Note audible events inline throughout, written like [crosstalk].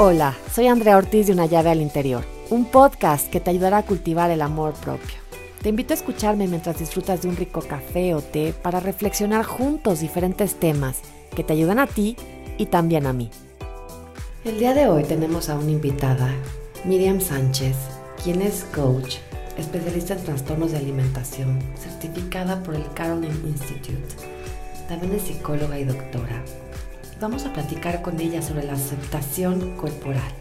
Hola, soy Andrea Ortiz de Una llave al interior, un podcast que te ayudará a cultivar el amor propio. Te invito a escucharme mientras disfrutas de un rico café o té para reflexionar juntos diferentes temas que te ayudan a ti y también a mí. El día de hoy tenemos a una invitada, Miriam Sánchez, quien es coach, especialista en trastornos de alimentación, certificada por el Caroline Institute. También es psicóloga y doctora vamos a platicar con ella sobre la aceptación corporal.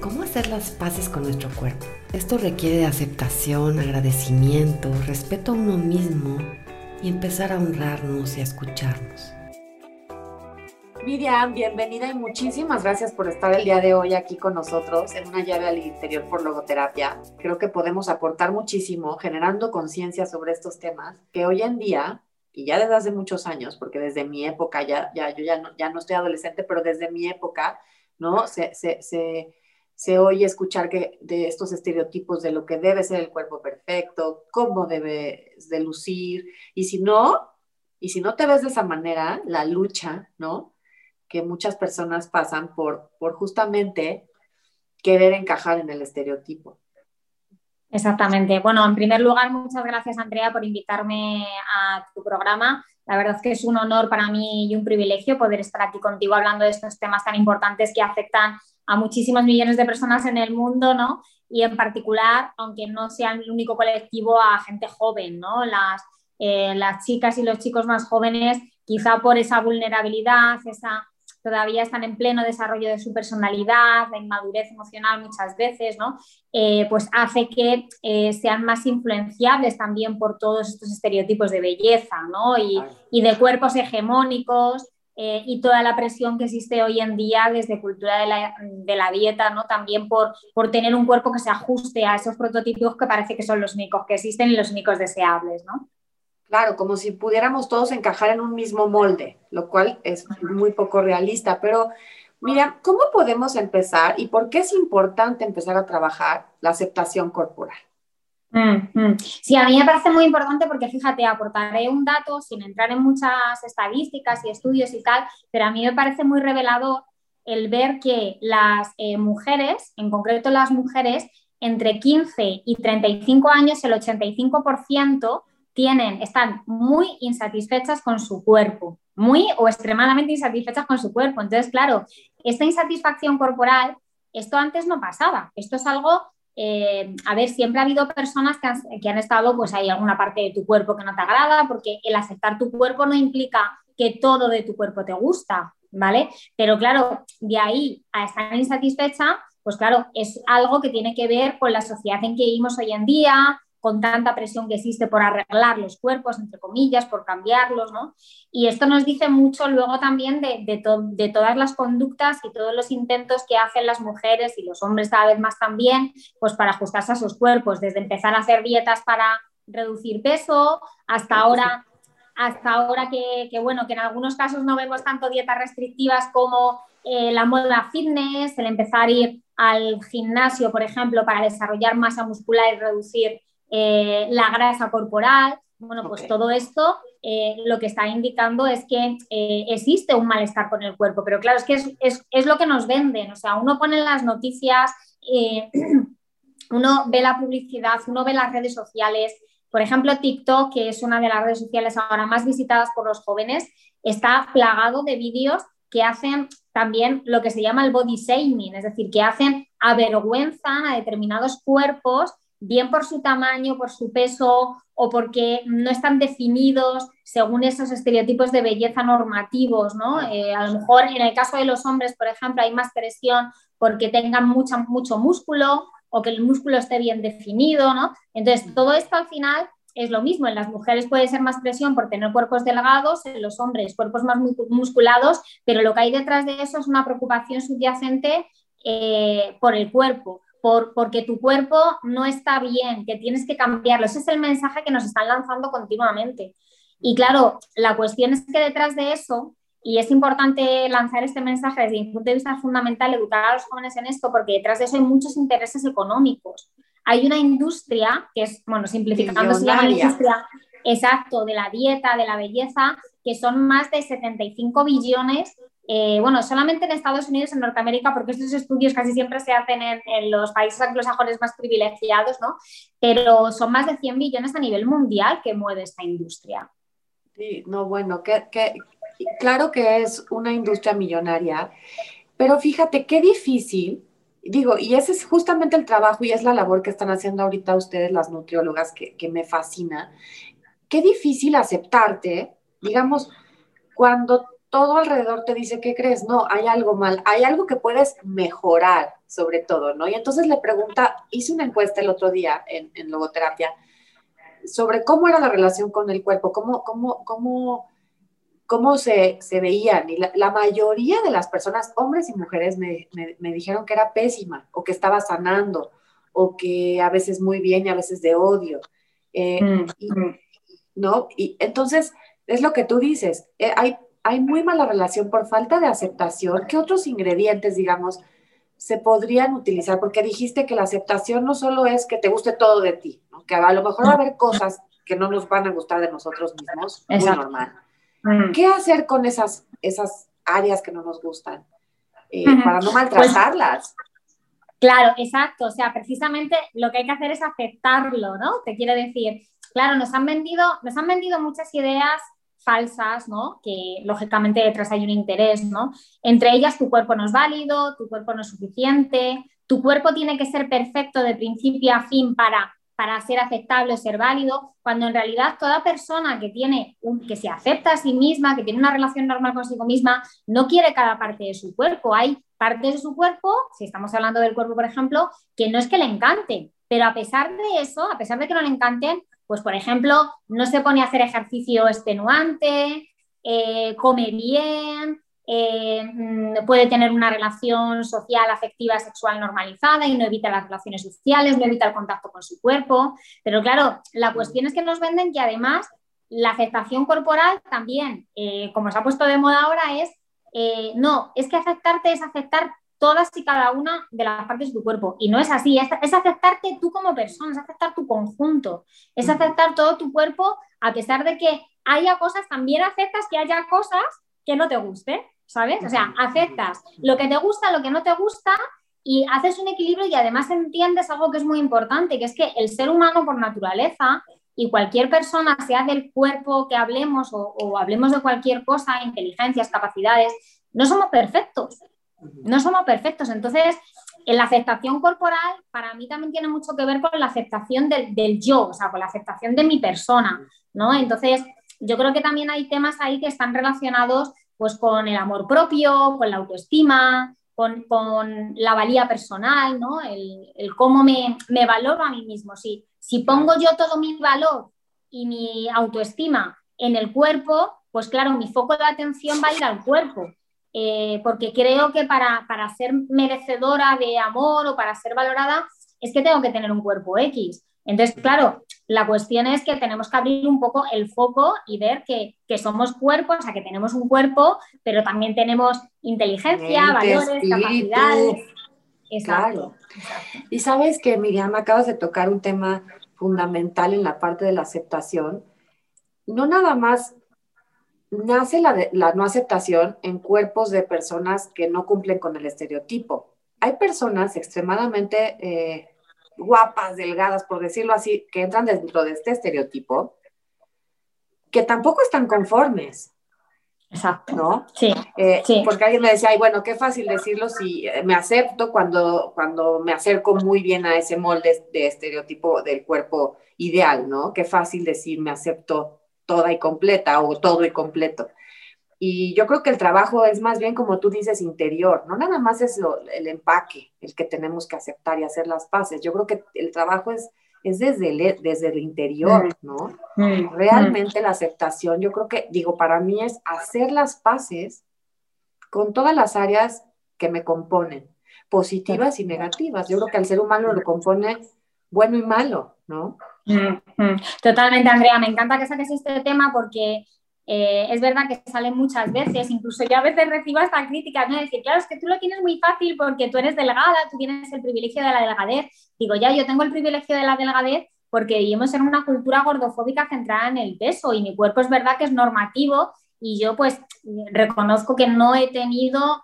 ¿Cómo hacer las paces con nuestro cuerpo? Esto requiere aceptación, agradecimiento, respeto a uno mismo y empezar a honrarnos y a escucharnos. Miriam, bienvenida y muchísimas gracias por estar el día de hoy aquí con nosotros en una llave al interior por logoterapia. Creo que podemos aportar muchísimo generando conciencia sobre estos temas que hoy en día y ya desde hace muchos años, porque desde mi época, ya, ya yo ya no, ya no estoy adolescente, pero desde mi época, ¿no? Se, se, se, se, oye escuchar que de estos estereotipos de lo que debe ser el cuerpo perfecto, cómo debe de lucir, y si no, y si no te ves de esa manera, la lucha, ¿no? Que muchas personas pasan por, por justamente querer encajar en el estereotipo. Exactamente. Bueno, en primer lugar, muchas gracias, Andrea, por invitarme a tu programa. La verdad es que es un honor para mí y un privilegio poder estar aquí contigo hablando de estos temas tan importantes que afectan a muchísimos millones de personas en el mundo, ¿no? Y en particular, aunque no sea el único colectivo, a gente joven, ¿no? Las, eh, las chicas y los chicos más jóvenes, quizá por esa vulnerabilidad, esa todavía están en pleno desarrollo de su personalidad, de inmadurez emocional muchas veces, ¿no? Eh, pues hace que eh, sean más influenciables también por todos estos estereotipos de belleza, ¿no? Y, de cuerpos hegemónicos eh, y toda la presión que existe hoy en día desde cultura de la, de la dieta, ¿no? También por, por tener un cuerpo que se ajuste a esos prototipos que parece que son los únicos que existen y los únicos deseables, ¿no? Claro, como si pudiéramos todos encajar en un mismo molde, lo cual es muy poco realista, pero mira, ¿cómo podemos empezar y por qué es importante empezar a trabajar la aceptación corporal? Sí, a mí me parece muy importante porque fíjate, aportaré un dato sin entrar en muchas estadísticas y estudios y tal, pero a mí me parece muy revelador el ver que las eh, mujeres, en concreto las mujeres, entre 15 y 35 años, el 85% tienen, están muy insatisfechas con su cuerpo, muy o extremadamente insatisfechas con su cuerpo. Entonces, claro, esta insatisfacción corporal, esto antes no pasaba. Esto es algo, eh, a ver, siempre ha habido personas que han, que han estado, pues hay alguna parte de tu cuerpo que no te agrada, porque el aceptar tu cuerpo no implica que todo de tu cuerpo te gusta, ¿vale? Pero claro, de ahí a estar insatisfecha, pues claro, es algo que tiene que ver con la sociedad en que vivimos hoy en día, con tanta presión que existe por arreglar los cuerpos, entre comillas, por cambiarlos, ¿no? Y esto nos dice mucho luego también de, de, todas las conductas y todos los intentos que hacen las mujeres y los hombres cada vez más también, pues para ajustarse a sus cuerpos, desde empezar a hacer dietas para reducir peso hasta ahora hasta ahora que, bueno, que en algunos casos no vemos tanto dietas restrictivas como eh, la moda fitness, el empezar a ir al gimnasio, por ejemplo, para desarrollar masa muscular y reducir eh, la grasa corporal. Bueno, pues todo esto eh, lo que está indicando es que eh, existe un malestar con el cuerpo, pero claro, es que es, lo que nos venden, o sea, uno pone las noticias, [clears throat] uno ve la publicidad, uno ve las redes sociales, por ejemplo, TikTok, que es una de las redes sociales ahora más visitadas por los jóvenes, está plagado de vídeos que hacen también lo que se llama el body shaming, es decir, que hacen avergüenzan a determinados cuerpos bien por su tamaño, por su peso o porque no están definidos según esos estereotipos de belleza normativos, ¿no? Eh, a lo mejor en el caso de los hombres, por ejemplo, hay más presión porque tengan mucho músculo o que el músculo esté bien definido, ¿no? Entonces, todo esto al final es lo mismo. En las mujeres puede ser más presión por tener cuerpos delgados, en los hombres cuerpos más musculados, pero lo que hay detrás de eso es una preocupación subyacente eh, por el cuerpo porque tu cuerpo no está bien, que tienes que cambiarlo. Ese es el mensaje que nos están lanzando continuamente. Y claro, la cuestión es que detrás de eso, y es importante lanzar este mensaje desde mi punto de vista fundamental, educar a los jóvenes en esto, porque detrás de eso hay muchos intereses económicos. Hay una industria, que es, bueno, simplificando, se llama industria, exacto, de la dieta, de la belleza, que son más de 75 billones eh, bueno, solamente en Estados Unidos, en Norteamérica, porque estos estudios casi siempre se hacen en, los países anglosajones más privilegiados, ¿no? Pero son más de 100 billones a nivel mundial que mueve esta industria. Sí, no, bueno, claro que es una industria millonaria, pero fíjate qué difícil, digo, y ese es justamente el trabajo y es la labor que están haciendo ahorita ustedes, las nutriólogas, que, que me fascina, qué difícil aceptarte, digamos, cuando todo alrededor te dice, ¿qué crees? No, hay algo mal, hay algo que puedes mejorar sobre todo, ¿no? Y entonces le pregunta, hice una encuesta el otro día en, logoterapia sobre cómo era la relación con el cuerpo, cómo, cómo, cómo, cómo se, veían. Y la, mayoría de las personas, hombres y mujeres, me, dijeron que era pésima o que estaba sanando o que a veces muy bien y a veces de odio. Eh, mm, mm. ¿No? Y entonces, es lo que tú dices, eh, hay hay muy mala relación por falta de aceptación. ¿Qué otros ingredientes, digamos, se podrían utilizar? Porque dijiste que la aceptación no solo es que te guste todo de ti, que a lo mejor va a haber cosas que no nos van a gustar de nosotros mismos, es normal. ¿Qué hacer con esas, esas áreas que no nos gustan eh, para no maltratarlas? claro, exacto. O sea, precisamente lo que hay que hacer es aceptarlo, ¿no? Te quiero decir, claro, nos han vendido, nos han vendido muchas ideas falsas, ¿no? Que lógicamente detrás hay un interés, ¿no? Entre ellas, tu cuerpo no es válido, tu cuerpo no es suficiente, tu cuerpo tiene que ser perfecto de principio a fin para, para ser aceptable ser válido, cuando en realidad toda persona que tiene un, que se acepta a sí misma, que tiene una relación normal consigo misma, no quiere cada parte de su cuerpo. Hay partes de su cuerpo, si estamos hablando del cuerpo, por ejemplo, que no es que le encanten, pero a pesar de eso, a pesar de que no le encanten, pues, por ejemplo, no se pone a hacer ejercicio extenuante, eh, come bien, eh, mm, puede tener una relación social, afectiva, sexual normalizada y no evita las relaciones sociales, no evita el contacto con su cuerpo. Pero claro, la cuestión es que nos venden que además la aceptación corporal también, eh, como se ha puesto de moda ahora, es, no, es que aceptarte es aceptar todas y cada una de las partes de tu cuerpo. Y no es así, es, aceptarte tú como persona, es aceptar tu conjunto, es aceptar todo tu cuerpo, a pesar de que haya cosas, también aceptas que haya cosas que no te gusten, ¿sabes? O sea, aceptas lo que te gusta, lo que no te gusta y haces un equilibrio y además entiendes algo que es muy importante, que es que el ser humano por naturaleza y cualquier persona, sea del cuerpo que hablemos o, o hablemos de cualquier cosa, inteligencias, capacidades, no somos perfectos. No somos perfectos. Entonces, en la aceptación corporal, para mí también tiene mucho que ver con la aceptación del, yo, o sea, con la aceptación de mi persona, ¿no? Entonces, yo creo que también hay temas ahí que están relacionados pues con el amor propio, con la autoestima, con, la valía personal, ¿no? El, cómo me, me, valoro a mí mismo. Si, si pongo yo todo mi valor y mi autoestima en el cuerpo, pues claro, mi foco de atención va a ir al cuerpo. Eh, porque creo que para, ser merecedora de amor o para ser valorada es que tengo que tener un cuerpo X. Entonces, claro, la cuestión es que tenemos que abrir un poco el foco y ver que, somos cuerpos, o sea, que tenemos un cuerpo, pero también tenemos inteligencia, valores, capacidades. Exacto. Y sabes que, Miriam, acabas de tocar un tema fundamental en la parte de la aceptación. No nada más nace la, no aceptación en cuerpos de personas que no cumplen con el estereotipo. Hay personas extremadamente eh, guapas, delgadas, por decirlo así, que entran dentro de este estereotipo, que tampoco están conformes. Exacto. ¿No? Sí, eh, Porque alguien me decía, ay, bueno, qué fácil decirlo si eh, me acepto cuando, cuando me acerco muy bien a ese molde de estereotipo del cuerpo ideal, ¿no? Qué fácil decir me acepto toda y completa o todo y completo. Y yo creo que el trabajo es más bien, como tú dices, interior, no nada más es el empaque el que tenemos que aceptar y hacer las paces. Yo creo que el trabajo es, es desde, el, desde el interior, mm. ¿no? Mm. Realmente la aceptación, yo creo que, digo, para mí es hacer las paces con todas las áreas que me componen, positivas y negativas. Yo creo que al ser humano lo compone bueno y malo, ¿no? Totalmente, Andrea. Me encanta que saques este tema porque eh, es verdad que sale muchas veces, incluso yo a veces recibo esta crítica, ¿no? Decir, claro, es que tú lo tienes muy fácil porque tú eres delgada, tú tienes el privilegio de la delgadez. Digo, ya, yo tengo el privilegio de la delgadez porque vivimos en una cultura gordofóbica centrada en el peso y mi cuerpo es verdad que es normativo y yo pues reconozco que no he tenido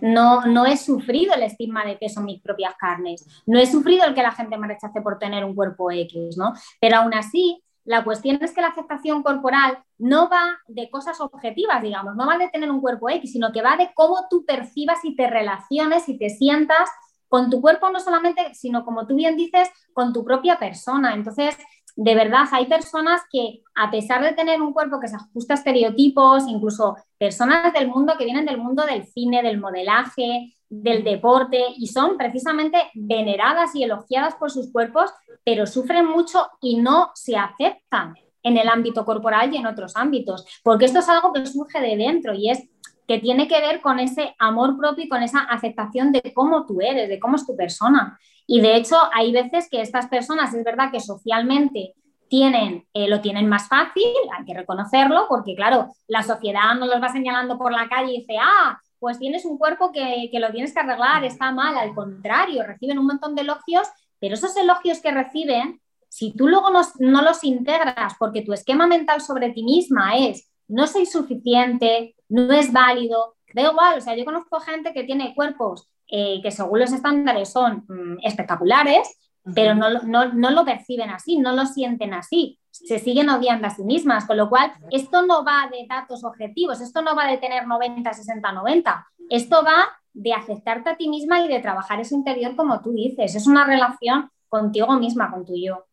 no, no, he sufrido el estigma de peso en mis propias carnes, no he sufrido el que la gente me rechace por tener un cuerpo X, ¿no? Pero aún así, la cuestión es que la aceptación corporal no va de cosas objetivas, digamos, no va de tener un cuerpo X, sino que va de cómo tú percibas y te relaciones y te sientas con tu cuerpo no solamente, sino como tú bien dices, con tu propia persona. Entonces, de verdad, hay personas que a pesar de tener un cuerpo que se ajusta a estereotipos, incluso personas del mundo que vienen del mundo del cine, del modelaje, del deporte, y son precisamente veneradas y elogiadas por sus cuerpos, pero sufren mucho y no se aceptan en el ámbito corporal y en otros ámbitos, porque esto es algo que surge de dentro y es que tiene que ver con ese amor propio y con esa aceptación de cómo tú eres, de cómo es tu persona. Y de hecho, hay veces que estas personas, es verdad que socialmente tienen, eh, lo tienen más fácil, hay que reconocerlo, porque claro, la sociedad no los va señalando por la calle y dice, ah, pues tienes un cuerpo que, que lo tienes que arreglar, está mal, al contrario, reciben un montón de elogios, pero esos elogios que reciben, si tú luego no, no los integras porque tu esquema mental sobre ti misma es no soy suficiente, no es válido, da igual, o sea, yo conozco gente que tiene cuerpos eh, que según los estándares son mm, espectaculares, pero no, no, lo perciben así, no lo sienten así, se siguen odiando a sí mismas, con lo cual esto no va de datos objetivos, esto no va de tener 90, 60, 90, esto va de aceptarte a ti misma y de trabajar ese interior como tú dices, es una relación contigo misma, con tu yo.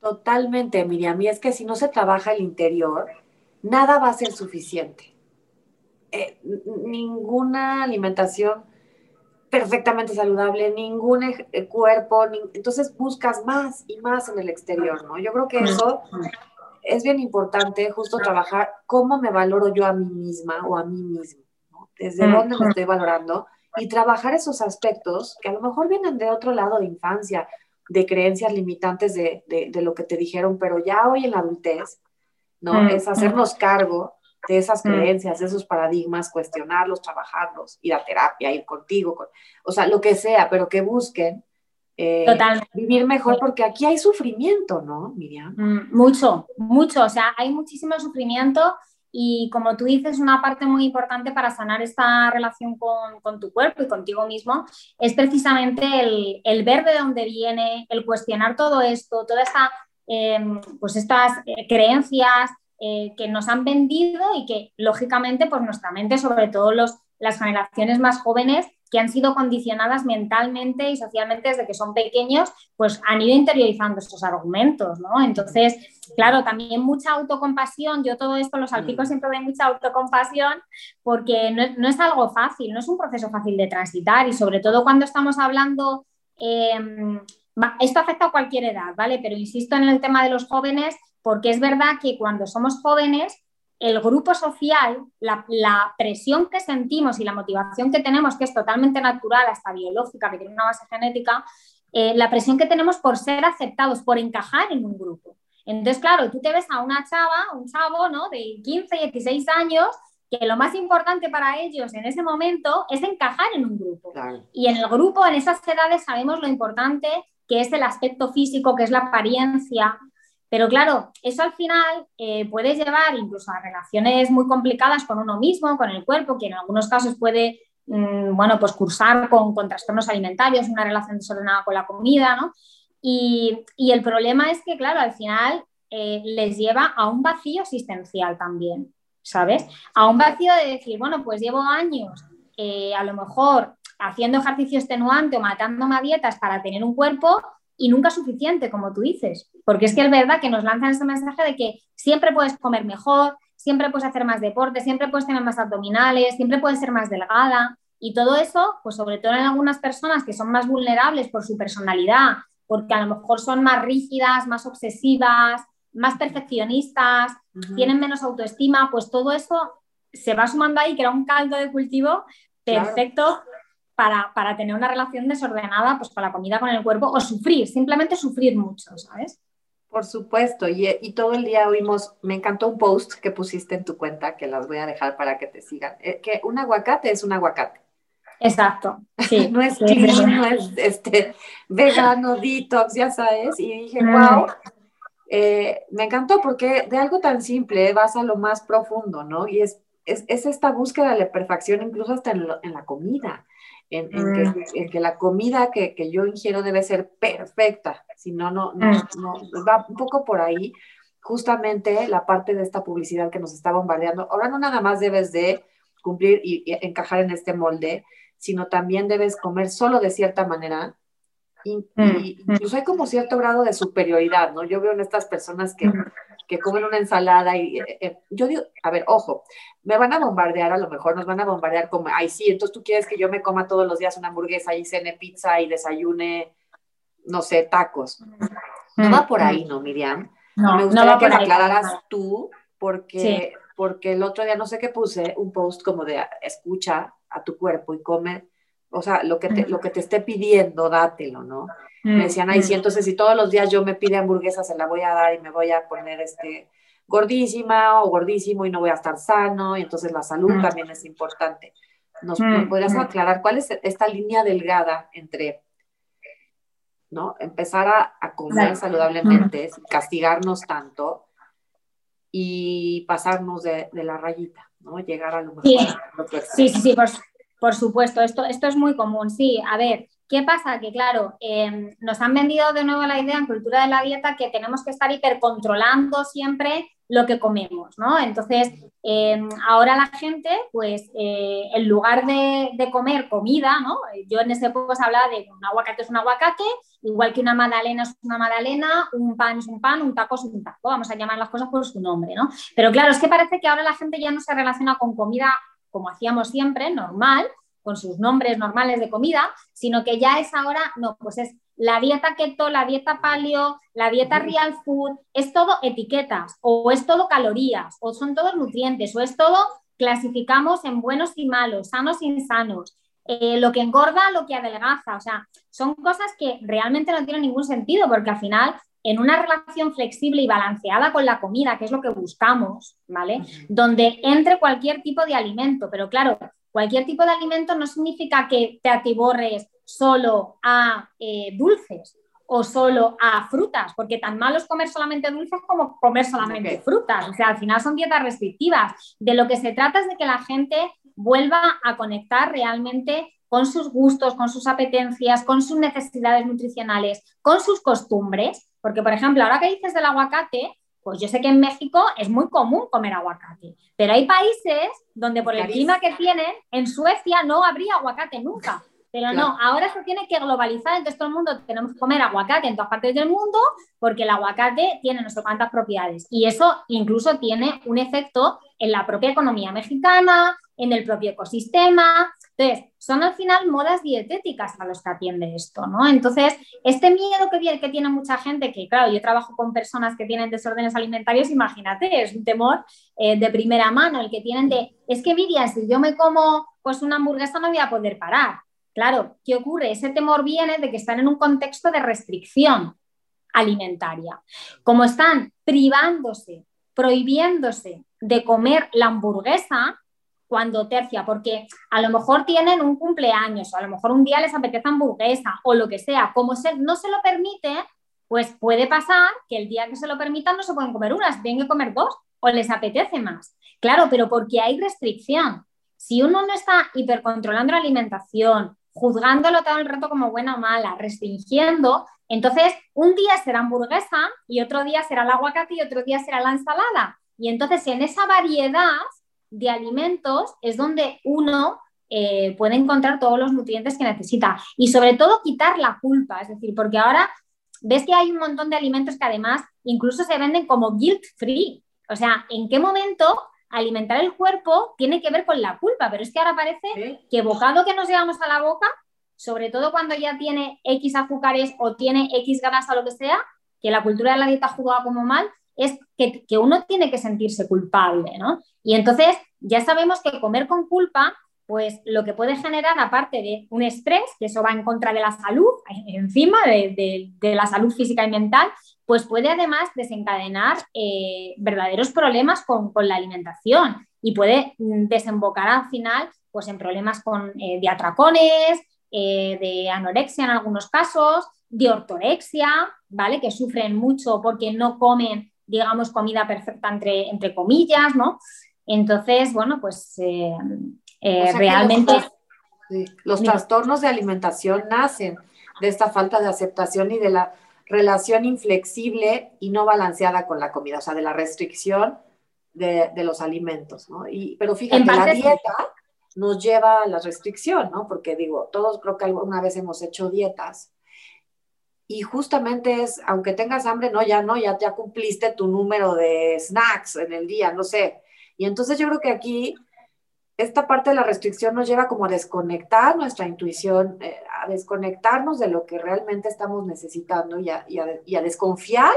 Totalmente, Miriam, y es que si no se trabaja el interior, nada va a ser suficiente. Eh, ninguna alimentación perfectamente saludable, ningún eh, cuerpo, entonces buscas más y más en el exterior, ¿no? Yo creo que eso es bien importante, justo trabajar cómo me valoro yo a mí misma o a mí mismo, ¿no? Desde dónde me estoy valorando y trabajar esos aspectos que a lo mejor vienen de otro lado de infancia, de creencias limitantes de, de lo que te dijeron, pero ya hoy en la adultez, ¿no? Es hacernos cargo de esas mm. creencias, de esos paradigmas, cuestionarlos, trabajarlos, ir a terapia, ir contigo, o sea, lo que sea, pero que busquen eh, vivir mejor, porque aquí hay sufrimiento, ¿no, Miriam? mucho, mucho, o sea, hay muchísimo sufrimiento y como tú dices, una parte muy importante para sanar esta relación con, tu cuerpo y contigo mismo es precisamente el, el, ver de dónde viene, el cuestionar todo esto, toda esta Em, pues estas eh, creencias eh, que nos han vendido y que lógicamente pues nuestra mente, sobre todo los, las generaciones más jóvenes que han sido condicionadas mentalmente y socialmente desde que son pequeños, pues han ido interiorizando estos argumentos, ¿no? Entonces, claro, también mucha autocompasión, yo todo esto lo salpico mm. siempre de mucha autocompasión porque no, es algo fácil, no es un proceso fácil de transitar y sobre todo cuando estamos hablando... Em, esto afecta a cualquier edad, ¿vale? Pero insisto en el tema de los jóvenes porque es verdad que cuando somos jóvenes, el grupo social, la, presión que sentimos y la motivación que tenemos, que es totalmente natural, hasta biológica, que tiene una base genética, eh, la presión que tenemos por ser aceptados, por encajar en un grupo. Entonces, claro, tú te ves a una chava, un chavo, ¿no? De 15, 16 años, que lo más importante para ellos en ese momento es encajar en un grupo. Y en el grupo, en esas edades, sabemos lo importante que es el aspecto físico, que es la apariencia. Pero claro, eso al final eh, puede llevar incluso a relaciones muy complicadas con uno mismo, con el cuerpo, que en algunos casos puede, mm, bueno, pues cursar con, trastornos alimentarios, una relación desordenada con la comida, ¿no? Y, el problema es que, claro, al final eh, les lleva a un vacío existencial también, ¿sabes? A un vacío de decir, bueno, pues llevo años eh, a lo mejor haciendo ejercicio extenuante o matándome a dietas para tener un cuerpo y nunca suficiente, como tú dices. Porque es que es verdad que nos lanzan ese mensaje de que siempre puedes comer mejor, siempre puedes hacer más deporte, siempre puedes tener más abdominales, siempre puedes ser más delgada. Y todo eso, pues sobre todo en algunas personas que son más vulnerables por su personalidad, porque a lo mejor son más rígidas, más obsesivas, más perfeccionistas, tienen menos autoestima, pues todo eso se va sumando ahí, que era un caldo de cultivo perfecto para, tener una relación desordenada pues, con la comida, con el cuerpo, o sufrir, simplemente sufrir mucho, ¿sabes? Por supuesto, y, todo el día oímos, me encantó un post que pusiste en tu cuenta, que las voy a dejar para que te sigan, eh, que un aguacate es un aguacate. Exacto, sí. [laughs] no es clean, no es este, vegano, detox, ya sabes, y dije, wow, eh, me encantó porque de algo tan simple vas a lo más profundo, ¿no? Y es, es, esta búsqueda de la perfección incluso hasta en, la comida, en, mm. que, la comida que, yo ingiero debe ser perfecta, si no, no, no, mm. va un poco por ahí justamente la parte de esta publicidad que nos está bombardeando. Ahora no nada más debes de cumplir y, encajar en este molde, sino también debes comer solo de cierta manera. Y, mm, incluso hay como cierto grado de superioridad, ¿no? Yo veo en estas personas que, que comen una ensalada y eh, eh, yo digo, a ver, ojo, me van a bombardear, a lo mejor nos van a bombardear como, ay, sí, entonces tú quieres que yo me coma todos los días una hamburguesa y cene pizza y desayune, no sé, tacos. No va por ahí, ¿no, Miriam? No, me gustaría que aclararas tú, porque, porque el otro día no sé qué puse, un post como de escucha a tu cuerpo y come, o sea, lo que te, lo que te esté pidiendo, dátelo, ¿no? Me decían, ay, sí, entonces si todos los días yo me pide hamburguesa, se la voy a dar y me voy a poner este gordísima o gordísimo y no voy a estar sano, y entonces la salud también es importante. ¿Nos, podrías aclarar cuál es esta línea delgada entre ¿no? Empezar a, comer saludablemente, castigarnos tanto y pasarnos de, la rayita, ¿no? Llegar a lo mejor. Sí, sí, sí, por, supuesto, esto, esto es muy común, sí. A ver, ¿qué pasa? Que claro, em, nos han vendido de nuevo la idea en cultura de la dieta que tenemos que estar hipercontrolando siempre lo que comemos, ¿no? Entonces, em, ahora la gente, pues, eh, en lugar de, comer comida, ¿no? Yo en ese poco hablaba de un aguacate es un aguacate, igual que una magdalena es una magdalena, un pan es un pan, un taco es un taco, vamos a llamar las cosas por su nombre, ¿no? Pero claro, es que parece que ahora la gente ya no se relaciona con comida como hacíamos siempre, normal, con sus nombres normales de comida, sino que ya es ahora, no, pues es la dieta keto, la dieta paleo, la dieta real food, es todo etiquetas, o es todo calorías, o son todos nutrientes, o es todo clasificamos en buenos y malos, sanos y insanos, eh, lo que engorda, lo que adelgaza, o sea, son cosas que realmente no tienen ningún sentido, porque al final en una relación flexible y balanceada con la comida, que es lo que buscamos, ¿vale? Donde entre cualquier tipo de alimento, pero claro, cualquier tipo de alimento no significa que te atiborres solo a eh, dulces o solo a frutas, porque tan malo es comer solamente dulces como comer solamente frutas. O sea, al final son dietas restrictivas. De lo que se trata es de que la gente vuelva a conectar realmente con sus gustos, con sus apetencias, con sus necesidades nutricionales, con sus costumbres. Porque, por ejemplo, ahora que dices del aguacate, pues yo sé que en México es muy común comer aguacate, pero hay países donde por el clima que tienen, en Suecia no habría aguacate nunca. Pero no, ahora se tiene que globalizar, entonces todo el mundo tenemos que comer aguacate en todas partes del mundo porque el aguacate tiene no sé cuántas propiedades y eso incluso tiene un efecto en la propia economía mexicana, en el propio ecosistema. Entonces, son al final modas dietéticas a los que atiende esto, ¿no? Entonces, este miedo que, tiene mucha gente, que claro, yo trabajo con personas que tienen desórdenes alimentarios, imagínate, es un temor eh, de primera mano, el que tienen de, es que Miriam, si yo me como pues una hamburguesa no voy a poder parar. Claro, ¿qué ocurre? Ese temor viene de que están en un contexto de restricción alimentaria. Como están privándose, prohibiéndose de comer la hamburguesa cuando tercia, porque a lo mejor tienen un cumpleaños o a lo mejor un día les apetece hamburguesa o lo que sea, como no se lo permite, pues puede pasar que el día que se lo permitan no se pueden comer unas, tienen que comer dos o les apetece más. Claro, pero porque hay restricción. Si uno no está hipercontrolando la alimentación, juzgándolo todo el rato como buena o mala, restringiendo, entonces un día será hamburguesa y otro día será el aguacate y otro día será la ensalada. Y entonces en esa variedad de alimentos es donde uno eh, puede encontrar todos los nutrientes que necesita y sobre todo quitar la culpa, es decir, porque ahora ves que hay un montón de alimentos que además incluso se venden como guilt free. O sea, ¿en qué momento alimentar el cuerpo tiene que ver con la culpa, pero es que ahora parece que bocado que nos llevamos a la boca, sobre todo cuando ya tiene X azúcares o tiene X grasa o lo que sea, que la cultura de la dieta jugado como mal, es que, que, uno tiene que sentirse culpable, ¿no? Y entonces ya sabemos que comer con culpa, pues lo que puede generar, aparte de un estrés, que eso va en contra de la salud, encima de, de la salud física y mental, pues puede además desencadenar eh, verdaderos problemas con, la alimentación y puede mm, desembocar al final pues, en problemas con, eh, de atracones, eh, de anorexia en algunos casos, de ortorexia, ¿vale? Que sufren mucho porque no comen, digamos, comida perfecta entre, entre comillas, ¿no? Entonces, bueno, pues eh, eh, realmente... Los, trastornos de alimentación nacen de esta falta de aceptación y de la relación inflexible y no balanceada con la comida, o sea, de la restricción de, los alimentos, ¿no? Y, pero fíjate, la dieta nos lleva a la restricción, ¿no? Porque digo, todos creo que alguna vez hemos hecho dietas y justamente es, aunque tengas hambre, no, ya no, ya, ya cumpliste tu número de snacks en el día, no sé. Y entonces yo creo que aquí esta parte de la restricción nos lleva como a desconectar nuestra intuición, eh, a desconectarnos de lo que realmente estamos necesitando y a, y, a, desconfiar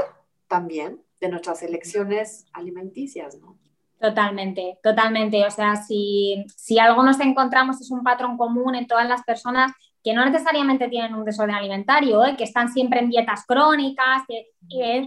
también de nuestras elecciones alimenticias, ¿no? Totalmente, totalmente. O sea, si, si algo nos encontramos es un patrón común en todas las personas que no necesariamente tienen un desorden alimentario, ¿eh? que están siempre en dietas crónicas, que,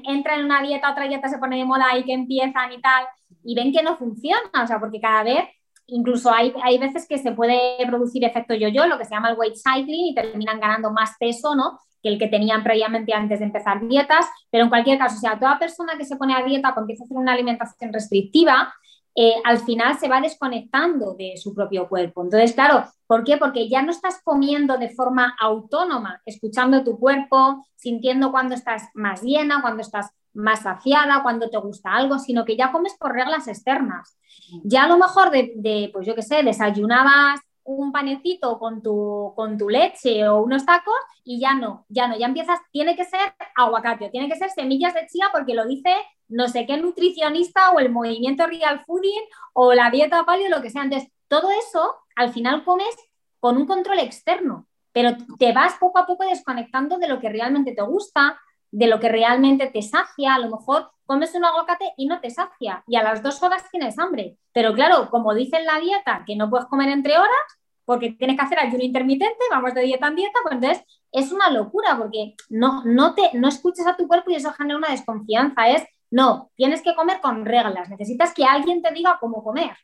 entran en una dieta, otra dieta se pone de moda y que empiezan y tal, y ven que no funciona, o sea, porque cada vez Incluso hay, hay veces que se puede producir efecto yo-yo, lo que se llama el weight cycling, y terminan ganando más peso, ¿no? que el que tenían previamente antes de empezar dietas, pero en cualquier caso, o sea, toda persona que se pone a dieta o empieza a hacer una alimentación restrictiva, eh, al final se va desconectando de su propio cuerpo. Entonces, claro, ¿por qué? Porque ya no estás comiendo de forma autónoma, escuchando tu cuerpo, sintiendo cuando estás más llena, cuando estás más saciada, cuando te gusta algo, sino que ya comes por reglas externas. Ya a lo mejor de, pues yo qué sé, desayunabas un panecito con tu, con tu leche o unos tacos y ya no, ya no, ya empiezas, tiene que ser aguacate, tiene que ser semillas de chía porque lo dice no sé qué nutricionista o el movimiento real fooding o la dieta paleo, lo que sea. Entonces, todo eso al final comes con un control externo, pero te vas poco a poco desconectando de lo que realmente te gusta, de lo que realmente te sacia. A lo mejor comes un aguacate y no te sacia y a las dos horas tienes hambre. Pero claro, como dice en la dieta que no puedes comer entre horas porque tienes que hacer ayuno intermitente, vamos de dieta en dieta, pues entonces es una locura porque no, no, te, no escuchas a tu cuerpo y eso genera una desconfianza. Es, no, tienes que comer con reglas, necesitas que alguien te diga cómo comer,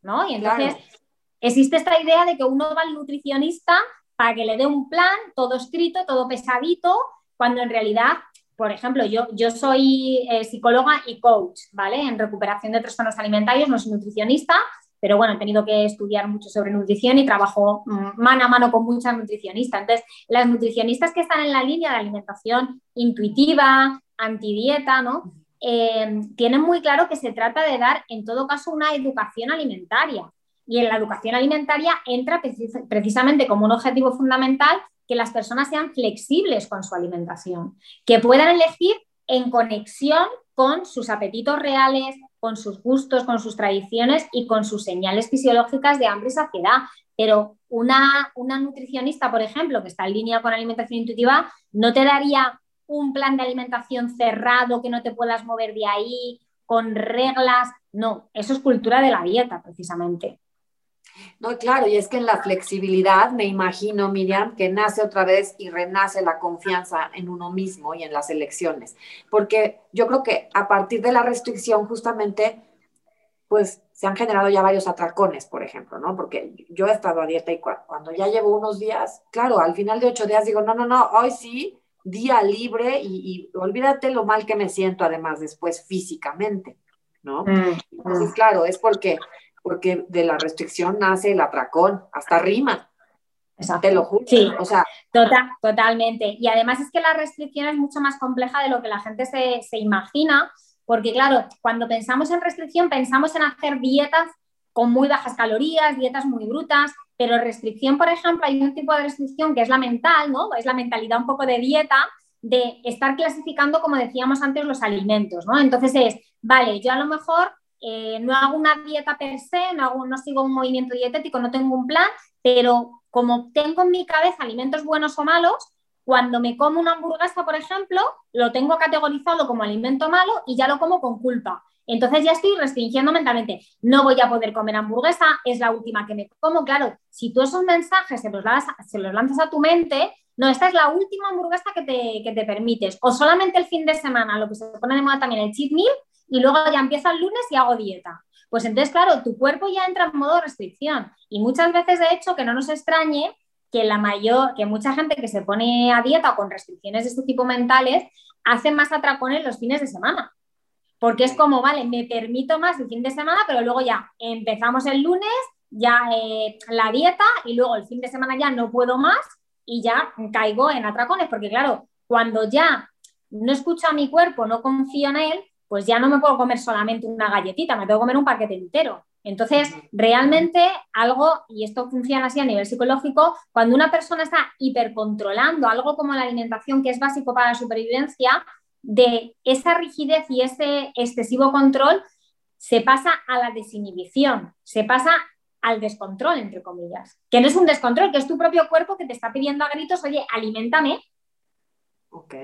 ¿no? Y entonces existe esta idea de que uno va al nutricionista para que le dé un plan, todo escrito, todo pesadito, cuando en realidad por ejemplo, yo, yo soy eh, psicóloga y coach, ¿vale? En recuperación de trastornos alimentarios, no soy nutricionista, pero bueno, he tenido que estudiar mucho sobre nutrición y trabajo mm, mano a mano con muchas nutricionistas. Entonces, las nutricionistas que están en la línea de alimentación intuitiva, antidieta, ¿no? Eh, tienen muy claro que se trata de dar, en todo caso, una educación alimentaria. Y en la educación alimentaria entra precisamente como un objetivo fundamental que las personas sean flexibles con su alimentación, que puedan elegir en conexión con sus apetitos reales, con sus gustos, con sus tradiciones y con sus señales fisiológicas de hambre y saciedad. Pero una, una nutricionista, por ejemplo, que está en línea con alimentación intuitiva, no te daría un plan de alimentación cerrado que no te puedas mover de ahí, con reglas. No, eso es cultura de la dieta, precisamente. No, claro, y es que en la flexibilidad me imagino, Miriam, que nace otra vez y renace la confianza en uno mismo y en las elecciones, porque yo creo que a partir de la restricción justamente, pues se han generado ya varios atracones, por ejemplo, ¿no? Porque yo he estado a dieta y cuando ya llevo unos días, claro, al final de ocho días digo, no, no, no, hoy sí, día libre y, olvídate lo mal que me siento además después físicamente, ¿no? Mm, Entonces, mm. claro, es porque porque de la restricción nace el atracón, hasta rima. Exacto. Te lo juro. Sí, o sea, total, totalmente. Y además es que la restricción es mucho más compleja de lo que la gente se, se imagina, porque claro, cuando pensamos en restricción pensamos en hacer dietas con muy bajas calorías, dietas muy brutas, pero restricción, por ejemplo, hay un tipo de restricción que es la mental, ¿no? Es la mentalidad un poco de dieta, de estar clasificando, como decíamos antes, los alimentos, ¿no? Entonces es, vale, yo a lo mejor eh, no hago una dieta per se, no, hago, no sigo un movimiento dietético, no tengo un plan, pero como tengo en mi cabeza alimentos buenos o malos, cuando me como una hamburguesa, por ejemplo, lo tengo categorizado como alimento malo y ya lo como con culpa. Entonces ya estoy restringiendo mentalmente. No voy a poder comer hamburguesa, es la última que me como. Claro, si tú esos mensajes se los, se los lanzas a tu mente, no, esta es la última hamburguesa que te, que te permites. O solamente el fin de semana, lo que se pone de moda también el cheat meal, y luego ya empieza el lunes y hago dieta. Pues entonces, claro, tu cuerpo ya entra en modo restricción. Y muchas veces, de hecho, que no nos extrañe que la mayor, que mucha gente que se pone a dieta o con restricciones de este tipo mentales hace más atracones los fines de semana. Porque es como, vale, me permito más el fin de semana, pero luego ya empezamos el lunes, ya eh, la dieta y luego el fin de semana ya no puedo más y ya caigo en atracones. Porque claro, cuando ya no escucho a mi cuerpo, no confío en él, pues ya no me puedo comer solamente una galletita, me tengo que comer un paquete entero. Entonces, realmente algo, y esto funciona así a nivel psicológico, cuando una persona está hipercontrolando algo como la alimentación, que es básico para la supervivencia, de esa rigidez y ese excesivo control, se pasa a la desinhibición, se pasa al descontrol, entre comillas. Que no es un descontrol, que es tu propio cuerpo que te está pidiendo a gritos, oye, alimentame. Ok.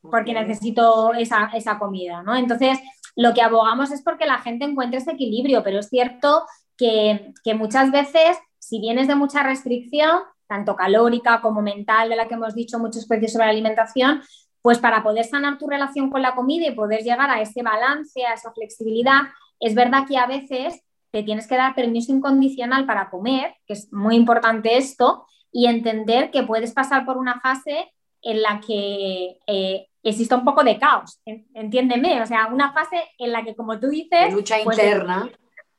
Porque necesito esa, esa comida, ¿no? Entonces, lo que abogamos es porque la gente encuentre ese equilibrio, pero es cierto que, muchas veces, si vienes de mucha restricción, tanto calórica como mental, de la que hemos dicho muchos precios sobre la alimentación, pues para poder sanar tu relación con la comida y poder llegar a ese balance, a esa flexibilidad, es verdad que a veces te tienes que dar permiso incondicional para comer, que es muy importante esto, y entender que puedes pasar por una fase en la que eh, existe un poco de caos, entiéndeme, o sea, una fase en la que, como tú dices... De lucha pues, interna.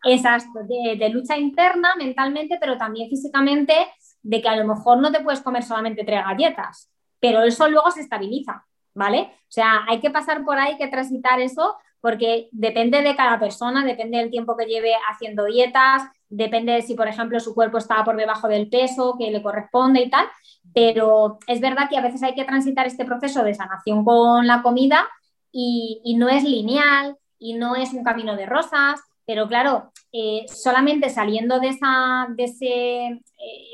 Exacto, de, lucha interna mentalmente, pero también físicamente, de que a lo mejor no te puedes comer solamente tres galletas, pero eso luego se estabiliza, ¿vale? O sea, hay que pasar por ahí, hay que transitar eso, porque depende de cada persona, depende del tiempo que lleve haciendo dietas, depende de si, por ejemplo, su cuerpo está por debajo del peso que le corresponde y tal, pero es verdad que a veces hay que transitar este proceso de sanación con la comida y, no es lineal y no es un camino de rosas, pero claro, eh, solamente saliendo de, esa, de ese eh,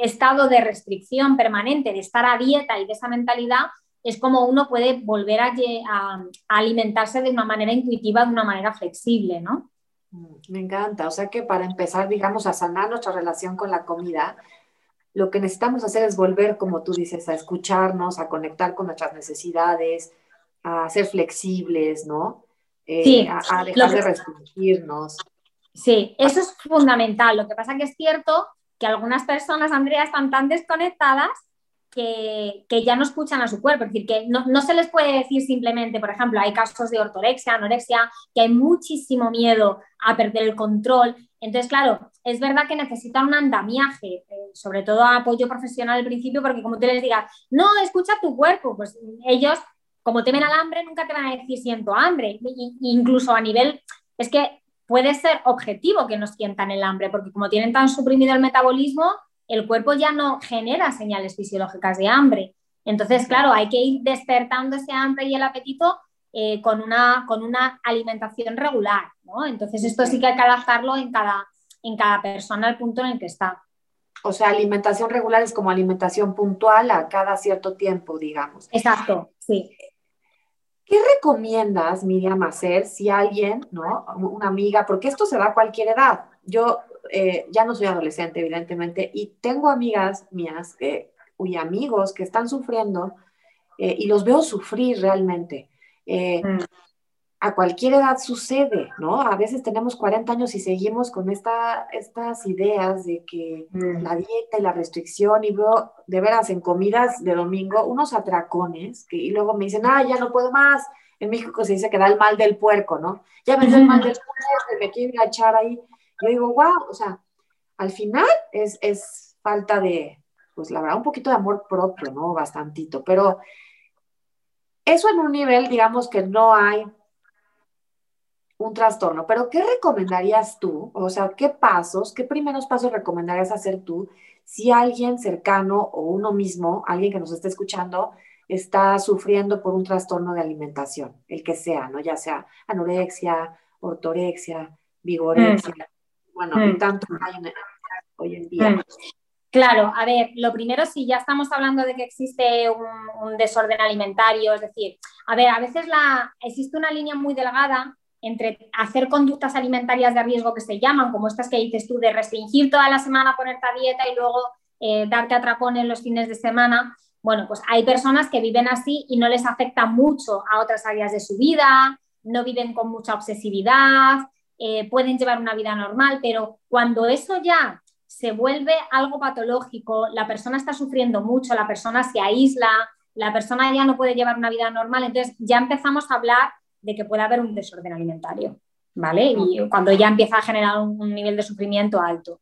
estado de restricción permanente, de estar a dieta y de esa mentalidad, es como uno puede volver a, a, alimentarse de una manera intuitiva, de una manera flexible, ¿no? Mm, me encanta. O sea que para empezar, digamos, a sanar nuestra relación con la comida, lo que necesitamos hacer es volver, como tú dices, a escucharnos, a conectar con nuestras necesidades, a ser flexibles, ¿no? Eh, sí, a, dejar de restringirnos. Sí, eso es fundamental. Lo que pasa que es cierto que algunas personas, Andrea, están tan desconectadas que, ya no escuchan a su cuerpo. Es decir, que no, no, se les puede decir simplemente, por ejemplo, hay casos de ortorexia, anorexia, que hay muchísimo miedo a perder el control. Entonces, claro, es verdad que necesitan un andamiaje, eh, sobre todo apoyo profesional al principio, porque como tú les digas, no, escucha tu cuerpo, pues ellos, como temen al hambre, nunca te van a decir siento hambre. incluso a nivel, es que puede ser objetivo que nos sientan el hambre, porque como tienen tan suprimido el metabolismo, el cuerpo ya no genera señales fisiológicas de hambre. Entonces, claro, hay que ir despertando ese hambre y el apetito eh, con, una, con una alimentación regular, ¿no? Entonces, esto sí que hay que adaptarlo en cada, en cada persona al punto en el que está. O sea, alimentación regular es como alimentación puntual a cada cierto tiempo, digamos. Exacto, sí. ¿Qué recomiendas, Miriam, hacer si alguien, ¿no? Una amiga, porque esto se da a cualquier edad. Yo eh, ya no soy adolescente, evidentemente, y tengo amigas mías eh, y amigos que están sufriendo eh, y los veo sufrir realmente. Mm. A cualquier edad sucede, ¿no? A veces tenemos 40 años y seguimos con esta, estas ideas de que mm. la dieta y la restricción, y veo de veras en comidas de domingo unos atracones, que, y luego me dicen, ah, ya no puedo más. En México se dice que da el mal del puerco, ¿no? Ya me da el mal del puerco, me quiero echar ahí yo digo, wow, o sea, al final es, es falta de, pues la verdad, un poquito de amor propio, ¿no? Bastantito, pero eso en un nivel, digamos que no hay un trastorno, pero ¿qué recomendarías tú? O sea, ¿qué pasos, qué primeros pasos recomendarías hacer tú si alguien cercano o uno mismo, alguien que nos esté escuchando, está sufriendo por un trastorno de alimentación, el que sea, ¿no? Ya sea anorexia, ortorexia, vigorexia, mm bueno, mm. tanto hay hoy en día. Mm. Claro, a ver, lo primero, si ya estamos hablando de que existe un, desorden alimentario, es decir, a ver, a veces la, existe una línea muy delgada entre hacer conductas alimentarias de riesgo que se llaman, como estas que dices tú, de restringir toda la semana, ponerte a dieta y luego eh, darte atracón en los fines de semana. Bueno, pues hay personas que viven así y no les afecta mucho a otras áreas de su vida, no viven con mucha obsesividad, eh, pueden llevar una vida normal, pero cuando eso ya se vuelve algo patológico, la persona está sufriendo mucho, la persona se aísla, la persona ya no puede llevar una vida normal, entonces ya empezamos a hablar de que puede haber un desorden alimentario, ¿vale? Y cuando ya empieza a generar un, nivel de sufrimiento alto.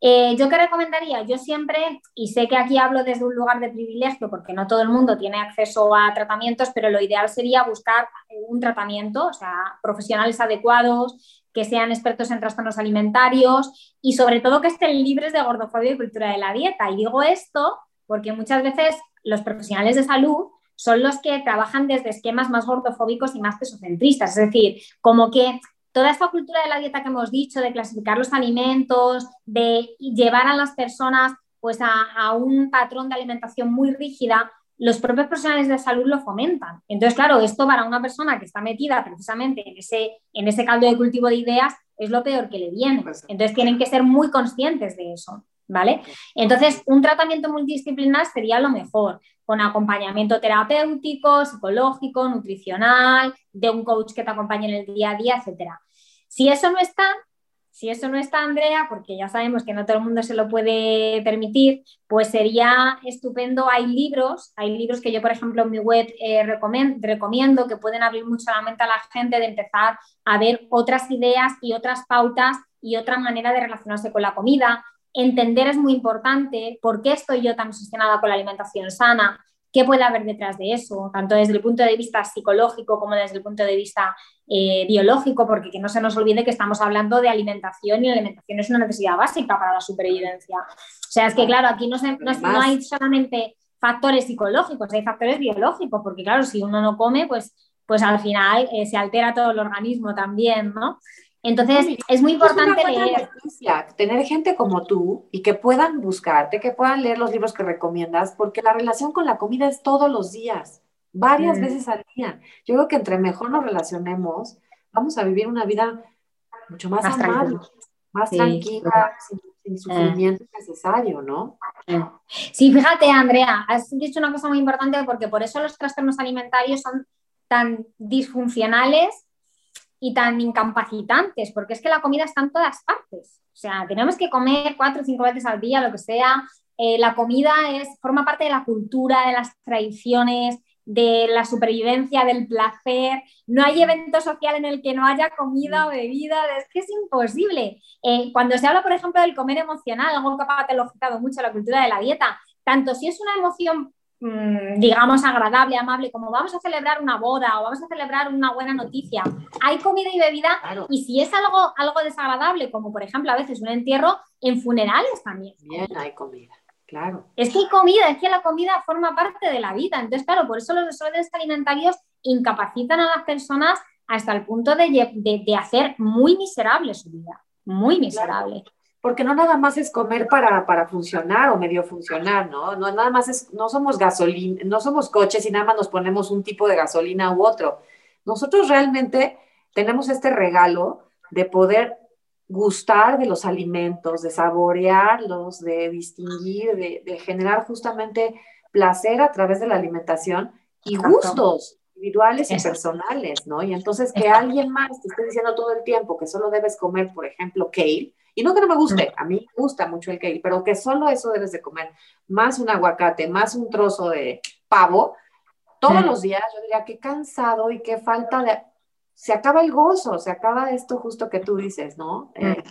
Eh, ¿Yo qué recomendaría? Yo siempre, y sé que aquí hablo desde un lugar de privilegio porque no todo el mundo tiene acceso a tratamientos, pero lo ideal sería buscar un tratamiento, o sea, profesionales adecuados, que sean expertos en trastornos alimentarios y sobre todo que estén libres de gordofobia y cultura de la dieta. Y digo esto porque muchas veces los profesionales de salud son los que trabajan desde esquemas más gordofóbicos y más pesocentristas. Es decir, como que toda esta cultura de la dieta que hemos dicho, de clasificar los alimentos, de llevar a las personas pues a, un patrón de alimentación muy rígida, los propios profesionales de salud lo fomentan. Entonces, claro, esto para una persona que está metida precisamente en ese, en ese caldo de cultivo de ideas es lo peor que le viene. Entonces, tienen que ser muy conscientes de eso, ¿vale? Entonces, un tratamiento multidisciplinar sería lo mejor, con acompañamiento terapéutico, psicológico, nutricional, de un coach que te acompañe en el día a día, etc. Si eso no está, si eso no está, Andrea, porque ya sabemos que no todo el mundo se lo puede permitir, pues sería estupendo. Hay libros, hay libros que yo, por ejemplo, en mi web eh, recomiendo que pueden abrir mucho la mente a la gente de empezar a ver otras ideas y otras pautas y otra manera de relacionarse con la comida, entender es muy importante por qué estoy yo tan obsesionada con la alimentación sana, qué puede haber detrás de eso, tanto desde el punto de vista psicológico como desde el punto de vista eh, biológico, porque que no se nos olvide que estamos hablando de alimentación y la alimentación es una necesidad básica para la supervivencia. O sea, es que claro, aquí no, no, hay solamente factores psicológicos, hay factores biológicos, porque claro, si uno no come, pues, pues al final eh, se altera todo el organismo también, ¿no? Entonces, es muy importante leer. tener gente como tú y que puedan buscarte, que puedan leer los libros que recomiendas, porque la relación con la comida es todos los días, varias mm. veces al día. Yo creo que entre mejor nos relacionemos, vamos a vivir una vida mucho más, amable, más tranquila, sin, sufrimiento necesario, ¿no? Sí, fíjate, Andrea, has dicho una cosa muy importante porque por eso los trastornos alimentarios son tan disfuncionales y tan incapacitantes, porque es que la comida está en todas partes. O sea, tenemos que comer cuatro o cinco veces al día, lo que sea. Eh, la comida es, forma parte de la cultura, de las tradiciones, de la supervivencia, del placer. No hay evento social en el que no haya comida o bebida, es que es imposible. Eh, cuando se habla, por ejemplo, del comer emocional, algo que ha patologizado mucho la cultura de la dieta, tanto si es una emoción digamos, agradable, amable, como vamos a celebrar una boda o vamos a celebrar una buena noticia. Hay comida y bebida y si es algo, algo desagradable, como por ejemplo a veces un entierro, en funerales también. Bien, hay comida. Claro. Es que hay comida, es que la comida forma parte de la vida. Entonces, claro, por eso los desórdenes alimentarios incapacitan a las personas hasta el punto de, de, hacer muy miserable su vida. Muy miserable porque no nada más es comer para, para, funcionar o medio funcionar, ¿no? No nada más es, no somos gasolina, no somos coches y nada más nos ponemos un tipo de gasolina u otro. Nosotros realmente tenemos este regalo de poder gustar de los alimentos, de saborearlos, de distinguir, de, generar justamente placer a través de la alimentación y gustos individuales y personales, ¿no? Y entonces que alguien más te esté diciendo todo el tiempo que solo debes comer, por ejemplo, kale, y no que no me guste, a mí me gusta mucho el kale, pero que solo eso debes de comer, más un aguacate, más un trozo de pavo, todos los días, yo diría, qué cansado y qué falta de... Se acaba el gozo, se acaba esto justo que tú dices, ¿no? Eh,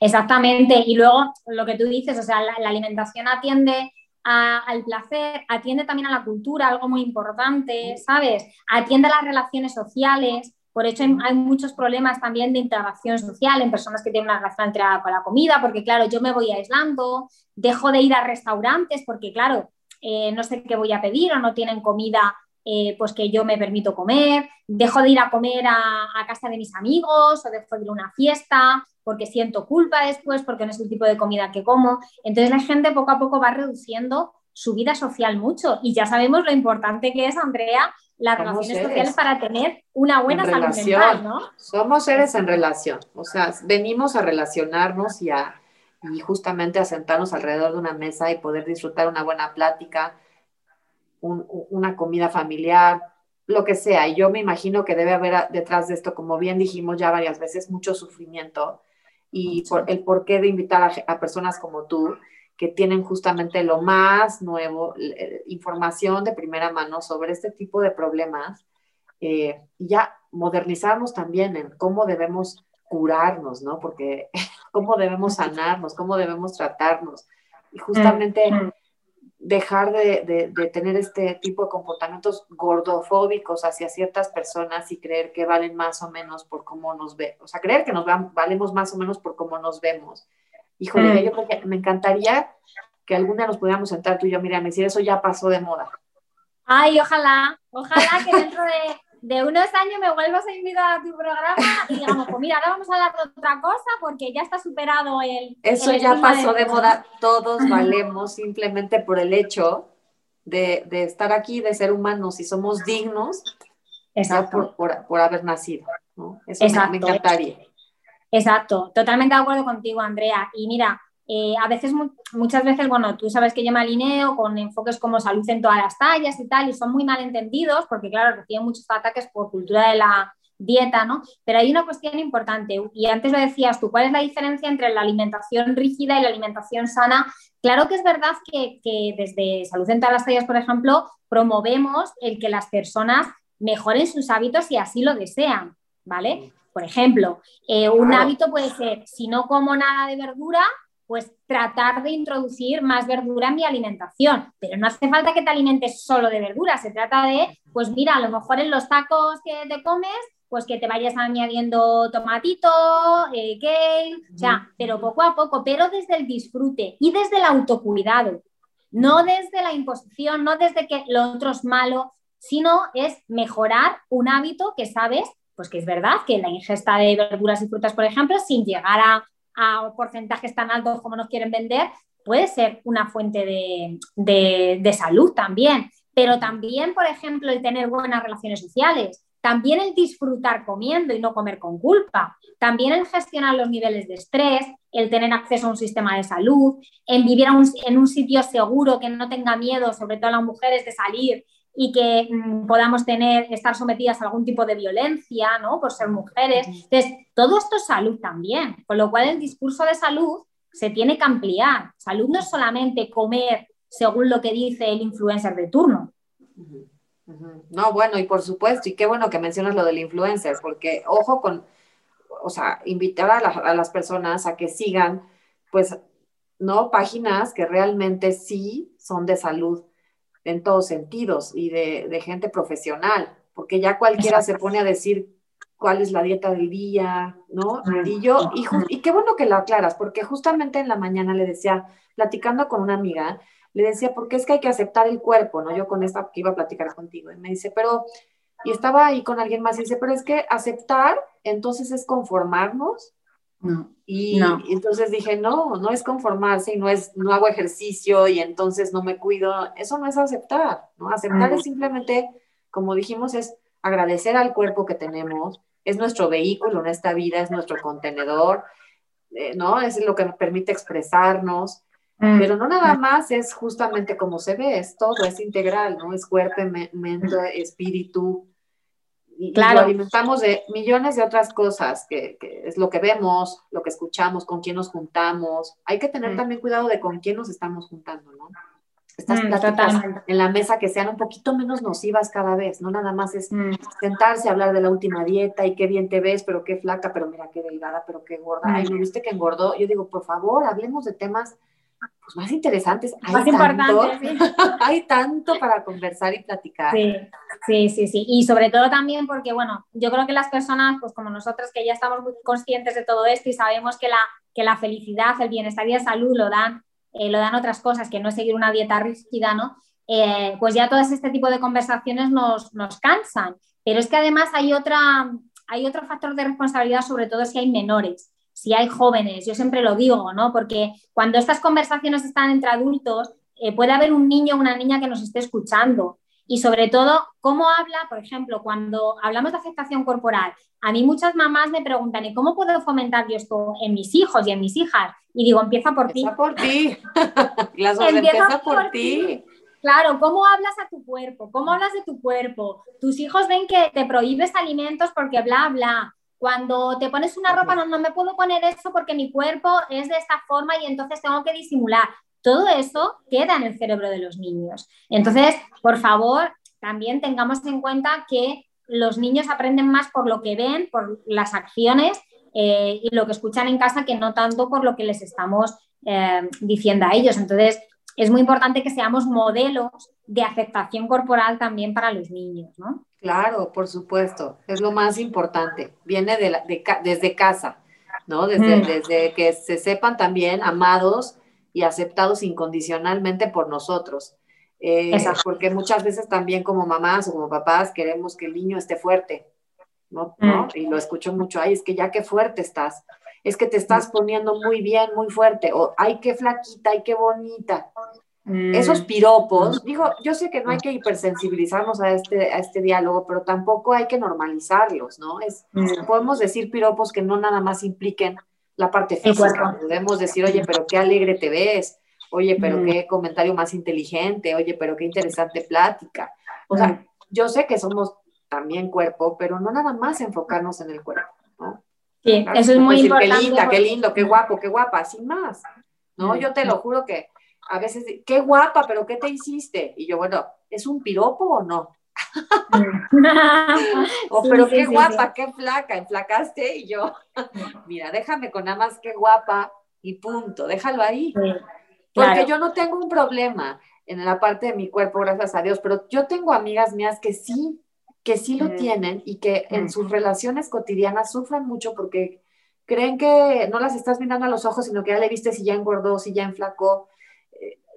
Exactamente, y luego lo que tú dices, o sea, la, alimentación atiende al placer, atiende también a la cultura, algo muy importante, ¿sabes? Atiende a las relaciones sociales, por hecho, hay, muchos problemas también de interacción social en personas que tienen una relación entrada con la comida, porque claro, yo me voy aislando, dejo de ir a restaurantes porque claro, eh, no sé qué voy a pedir o no tienen comida eh, pues que yo me permito comer, dejo de ir a comer a, a, casa de mis amigos o dejo de ir a una fiesta porque siento culpa después, porque no es el tipo de comida que como. Entonces la gente poco a poco va reduciendo su vida social mucho. Y ya sabemos lo importante que es, Andrea, las relaciones sociales para tener una buena salud mental, ¿no? Somos seres en relación, o sea, venimos a relacionarnos y, a, y justamente a sentarnos alrededor de una mesa y poder disfrutar una buena plática, una comida familiar, lo que sea. Y yo me imagino que debe haber detrás de esto, como bien dijimos ya varias veces, mucho sufrimiento. y por, el porqué de invitar a, personas como tú que tienen justamente lo más nuevo, información de primera mano sobre este tipo de problemas, eh, y ya modernizarnos también en cómo debemos curarnos, ¿no? Porque [laughs] cómo debemos sanarnos, cómo debemos tratarnos. Y justamente mm, mm dejar de, tener este tipo de comportamientos gordofóbicos hacia ciertas personas y creer que valen más o menos por cómo nos ve, o sea, creer que nos valemos más o menos por cómo nos vemos. Híjole, mm. yo creo que me encantaría que alguna nos pudiéramos sentar tú y yo, mira, decir, eso ya pasó de moda. Ay, ojalá, ojalá que dentro de de unos años me vuelvas a invitar a tu programa y digamos, pues mira, ahora vamos a hablar de otra cosa porque ya está superado el... Eso ya pasó de, moda, todos valemos simplemente por el hecho de, estar aquí, de ser humanos y somos dignos Exacto. Por, haber nacido. Eso me encantaría. Exacto, totalmente de acuerdo contigo, Andrea. Y mira, eh, a veces, muchas veces, bueno, tú sabes que yo me alineo con enfoques como salud en todas las tallas y tal, y son muy mal entendidos porque, claro, reciben muchos ataques por cultura de la dieta, ¿no? Pero hay una cuestión importante, y antes lo decías tú, ¿cuál es la diferencia entre la alimentación rígida y la alimentación sana? Claro que es verdad que, desde Salud en todas las tallas, por ejemplo, promovemos el que las personas mejoren sus hábitos si así lo desean, ¿vale? Por ejemplo, eh, un hábito puede ser, si no como nada de verdura, pues tratar de introducir más verdura en mi alimentación. Pero no hace falta que te alimentes solo de verdura, se trata de, pues mira, a lo mejor en los tacos que te comes, pues que te vayas añadiendo tomatito, eh, kale, o sea, pero poco a poco, pero desde el disfrute y desde el autocuidado, no desde la imposición, no desde que lo otro es malo, sino es mejorar un hábito que sabes, pues que es verdad que la ingesta de verduras y frutas, por ejemplo, sin llegar a a porcentajes tan altos como nos quieren vender, puede ser una fuente de, salud también. Pero también, por ejemplo, el tener buenas relaciones sociales, también el disfrutar comiendo y no comer con culpa, también el gestionar los niveles de estrés, el tener acceso a un sistema de salud, en vivir en un sitio seguro que no tenga miedo, sobre todo las mujeres, de salir y que mm, podamos tener, estar sometidas a algún tipo de violencia, ¿no? Por ser mujeres. Entonces, todo esto es salud también, con lo cual el discurso de salud se tiene que ampliar. Salud no es solamente comer según lo que dice el influencer de turno. No, bueno, y por supuesto, y qué bueno que mencionas lo del influencer, porque ojo con, o sea, invitar a, a las personas a que sigan, pues, ¿no? Páginas que realmente sí son de salud en todos sentidos y de, gente profesional, porque ya cualquiera se pone a decir cuál es la dieta del día, ¿no? Y yo, y, qué bueno que lo aclaras, porque justamente en la mañana le decía, platicando con una amiga, le decía, porque es que hay que aceptar el cuerpo, ¿no? Yo con esta que iba a platicar contigo, y me dice, pero, y estaba ahí con alguien más, y dice, pero es que aceptar, entonces es conformarnos, y, entonces dije, no, no es conformarse y no es, no hago ejercicio y entonces no me cuido. Eso no es aceptar, ¿no? Aceptar es simplemente, como dijimos, es agradecer al cuerpo que tenemos, es nuestro vehículo en esta vida, es nuestro contenedor, eh, ¿no? Es lo que nos permite expresarnos. Mm. Pero no nada más es justamente como se ve, es todo, es integral, ¿no? Es cuerpo, mente, espíritu, y, claro. lo alimentamos de millones de otras cosas, que, es lo que vemos, lo que escuchamos, con quién nos juntamos. Hay que tener mm. también cuidado de con quién nos estamos juntando, ¿no? Estas mm, pláticas en la mesa que sean un poquito menos nocivas cada vez, no nada más es mm. sentarse a hablar de la última dieta y qué bien te ves, pero qué flaca, pero mira qué delgada, pero qué gorda. Ay, ¿me viste que engordó? Yo digo, por favor, hablemos de temas pues, más interesantes. Hay más importantes. [laughs] hay tanto para conversar y platicar. Sí, sí, sí, Y sobre todo también porque, bueno, yo creo que las personas, pues como nosotros que ya estamos muy conscientes de todo esto y sabemos que la, que la felicidad, el bienestar y la salud lo dan, eh, lo dan otras cosas, que no es seguir una dieta rígida, ¿no? Eh, pues ya todo este tipo de conversaciones nos, nos cansan. Pero es que además hay, otra, hay otro factor de responsabilidad, sobre todo si hay menores si hay jóvenes, yo siempre lo digo, ¿no? Porque cuando estas conversaciones están entre adultos, eh, puede haber un niño o una niña que nos esté escuchando. Y sobre todo, ¿cómo habla? Por ejemplo, cuando hablamos de aceptación corporal, a mí muchas mamás me preguntan, ¿y cómo puedo fomentar yo esto en mis hijos y en mis hijas? Y digo, empieza por ti. Empieza por ti. [laughs] Empieza, por, ti. Claro, ¿cómo hablas a tu cuerpo? ¿Cómo hablas de tu cuerpo? Tus hijos ven que te prohíbes alimentos porque bla, bla cuando te pones una ropa, no, no me puedo poner eso porque mi cuerpo es de esta forma y entonces tengo que disimular. Todo eso queda en el cerebro de los niños. Entonces, por favor, también tengamos en cuenta que los niños aprenden más por lo que ven, por las acciones eh, y lo que escuchan en casa que no tanto por lo que les estamos eh, diciendo a ellos. Entonces, es muy importante que seamos modelos de aceptación corporal también para los niños, ¿no? Claro, por supuesto, es lo más importante. Viene de desde casa, ¿no? Desde, mm. desde que se sepan también amados y aceptados incondicionalmente por nosotros. Eh, porque muchas veces también como mamás o como papás queremos que el niño esté fuerte, ¿no? Mm. Y lo escucho mucho, ay, es que ya qué fuerte estás, es que te estás mm. poniendo muy bien, muy fuerte, o ay, qué flaquita, ay, qué bonita. Mm. Esos piropos, digo, yo sé que no hay que hipersensibilizarnos a este, a este diálogo, pero tampoco hay que normalizarlos, ¿no? Es, Podemos decir piropos que no nada más impliquen la parte física. Podemos decir, oye, pero qué alegre te ves, oye, pero qué comentario más inteligente, oye, pero qué interesante plática. O sea, yo sé que somos también cuerpo, pero no nada más enfocarnos en el cuerpo, ¿no? Sí, eso es muy importante. Qué linda, qué lindo, qué guapo, qué guapa, sin más, ¿no? Yo te lo juro que a veces, qué guapa, pero ¿qué te hiciste? Y yo, bueno, ¿es un piropo o no? [laughs] [laughs] o pero qué guapa, qué flaca, enflacaste y yo, [laughs] mira, déjame con nada más qué guapa y punto, déjalo ahí. Porque yo no tengo un problema en la parte de mi cuerpo, gracias a Dios, pero yo tengo amigas mías que sí, que sí lo tienen y que en sus relaciones cotidianas sufren mucho porque creen que no las estás mirando a los ojos, sino que ya le viste si ya engordó, si ya enflacó,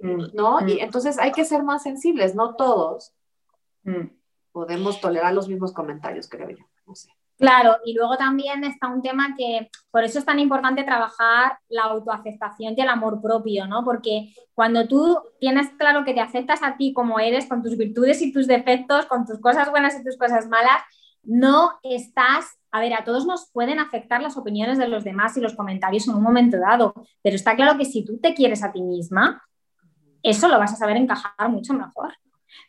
eh, ¿no? Y entonces hay que ser más sensibles, no todos podemos tolerar los mismos comentarios, creo yo. No sé. Claro, y luego también está un tema que por eso es tan importante trabajar la autoaceptación y el amor propio, ¿no? Porque cuando tú tienes claro que te aceptas a ti como eres, con tus virtudes y tus defectos, con tus cosas buenas y tus cosas malas, no estás, a ver, a todos nos pueden afectar las opiniones de los demás y los comentarios en un momento dado, pero está claro que si tú te quieres a ti misma, eso lo vas a saber encajar mucho mejor.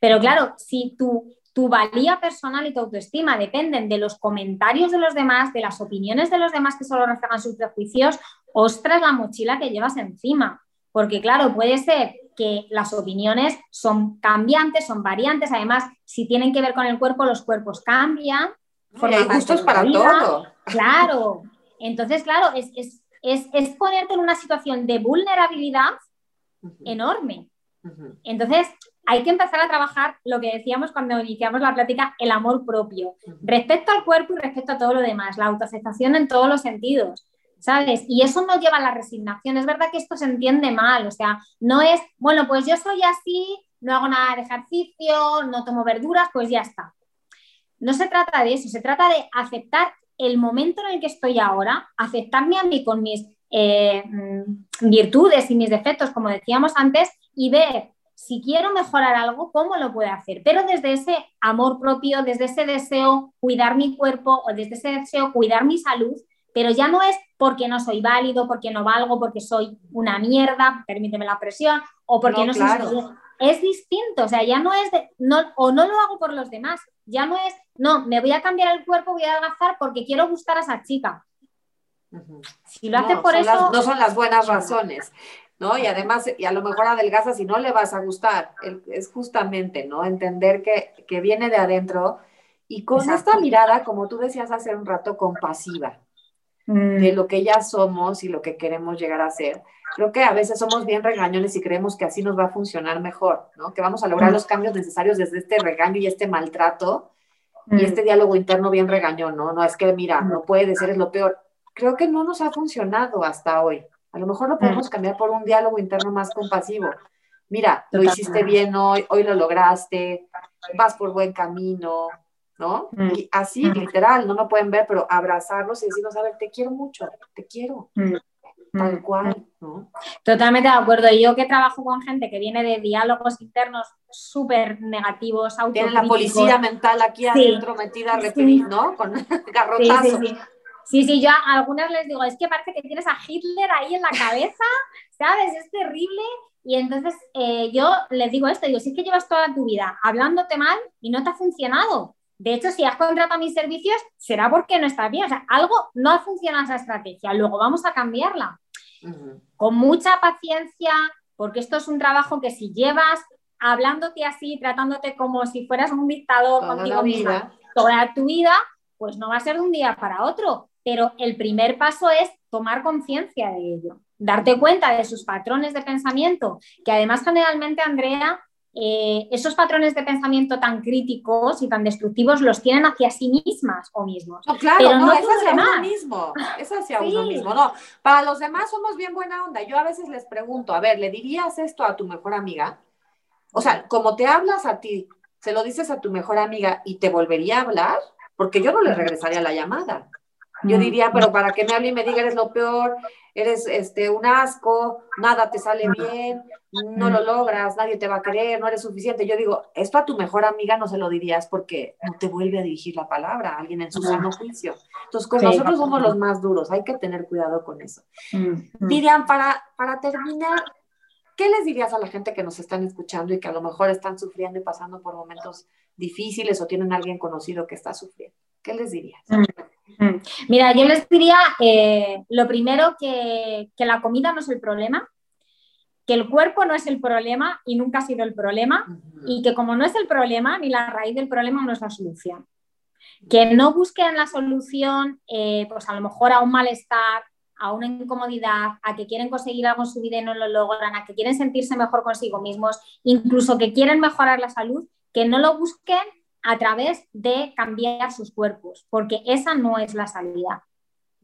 Pero claro, si tú tu valía personal y tu autoestima dependen de los comentarios de los demás, de las opiniones de los demás que solo reflejan sus prejuicios, ostras la mochila que llevas encima. Porque claro, puede ser que las opiniones son cambiantes, son variantes, además, si tienen que ver con el cuerpo, los cuerpos cambian. Hay gustos para todo. Claro. Entonces, claro, es, es, ponerte en una situación de vulnerabilidad enorme. Entonces, hay que empezar a trabajar lo que decíamos cuando iniciamos la plática, el amor propio, respecto al cuerpo y respecto a todo lo demás, la autoaceptación en todos los sentidos. ¿Sabes? Y eso no lleva a la resignación. Es verdad que esto se entiende mal, o sea, no es, bueno, pues yo soy así, no hago nada de ejercicio, no tomo verduras, pues ya está. No se trata de eso, se trata de aceptar el momento en el que estoy ahora, aceptarme a mí con mis eh, mm, virtudes y mis defectos, como decíamos antes, y ver si quiero mejorar algo, ¿cómo lo puedo hacer? Pero desde ese amor propio, desde ese deseo cuidar mi cuerpo o desde ese deseo cuidar mi salud, pero ya no es porque no soy válido, porque no valgo, porque soy una mierda, permíteme la presión, o porque no, soy... Es distinto, o sea, ya no es de, no, o no lo hago por los demás, ya no es, no, me voy a cambiar el cuerpo, voy a adelgazar porque quiero gustar a esa chica. Si lo hace por eso... no son las buenas razones. ¿no? Y además, y a lo mejor adelgaza si no le vas a gustar. Es justamente, ¿no? Entender que, viene de adentro y con esta mirada, como tú decías hace un rato, compasiva mm. de lo que ya somos y lo que queremos llegar a ser. Creo que a veces somos bien regañones y creemos que así nos va a funcionar mejor, ¿no? Que vamos a lograr mm. los cambios necesarios desde este regaño y este maltrato y mm. este diálogo interno bien regañón, ¿no? No es que, mira, no puede ser, es lo peor. Creo que no nos ha funcionado hasta hoy. A lo mejor lo podemos cambiar por un diálogo interno más compasivo. Mira, lo hiciste bien hoy, hoy lo lograste, vas por buen camino, ¿no? Mm. Y así, mm. literal, no me pueden ver, pero abrazarlos y decirnos, a ver, te quiero mucho, te quiero. Mm. Tal cual, ¿no? Totalmente de acuerdo. Yo que trabajo con gente que viene de diálogos internos súper negativos, Tiene la policía mental aquí adentro metida, sí. ¿no? Con garrotazo. Sí, Sí, sí, yo a algunas les digo, es que parece que tienes a Hitler ahí en la cabeza, ¿sabes? Es terrible. Y entonces eh, yo les digo esto, digo, si es que llevas toda tu vida hablándote mal y no te ha funcionado. De hecho, si has contratado mis servicios, será porque no estás bien. O sea, algo no ha funcionado esa estrategia. Luego vamos a cambiarla. Con mucha paciencia, porque esto es un trabajo que si llevas hablándote así, tratándote como si fueras un dictador Toda contigo misma toda tu vida, pues no va a ser de un día para otro. Pero el primer paso es tomar conciencia de ello, darte cuenta de sus patrones de pensamiento, que además generalmente, Andrea, eh, esos patrones de pensamiento tan críticos y tan destructivos los tienen hacia sí mismas o mismos. No, claro, Pero no, no es hacia uno mismo, es hacia Sí. uno mismo, no. Para los demás somos bien buena onda. Yo a veces les pregunto, a ver, ¿le dirías esto a tu mejor amiga? O sea, como te hablas a ti, se lo dices a tu mejor amiga y te volvería a hablar, porque yo no le regresaría la llamada. Yo Mm. diría, pero para que me hable y me diga, eres lo peor, eres este, un asco, nada te sale bien, no lo logras, nadie te va a querer, no eres suficiente. Yo digo, esto a tu mejor amiga no se lo dirías porque no te vuelve a dirigir la palabra a alguien en su sano juicio. Entonces, con Sí. nosotros somos los más duros, hay que tener cuidado con eso. Mm. Miriam, para, para terminar, ¿qué les dirías a la gente que nos están escuchando y que a lo mejor están sufriendo y pasando por momentos difíciles o tienen a alguien conocido que está sufriendo? ¿Qué les dirías? Mira, yo les diría eh, lo primero que, que la comida no es el problema, que el cuerpo no es el problema y nunca ha sido el problema, y que como no es el problema, ni la raíz del problema no es la solución. Que no busquen la solución, eh, pues a lo mejor a un malestar, a una incomodidad, a que quieren conseguir algo en su vida y no lo logran, a que quieren sentirse mejor consigo mismos, incluso que quieren mejorar la salud, que no lo busquen a través de cambiar sus cuerpos, porque esa no es la salida.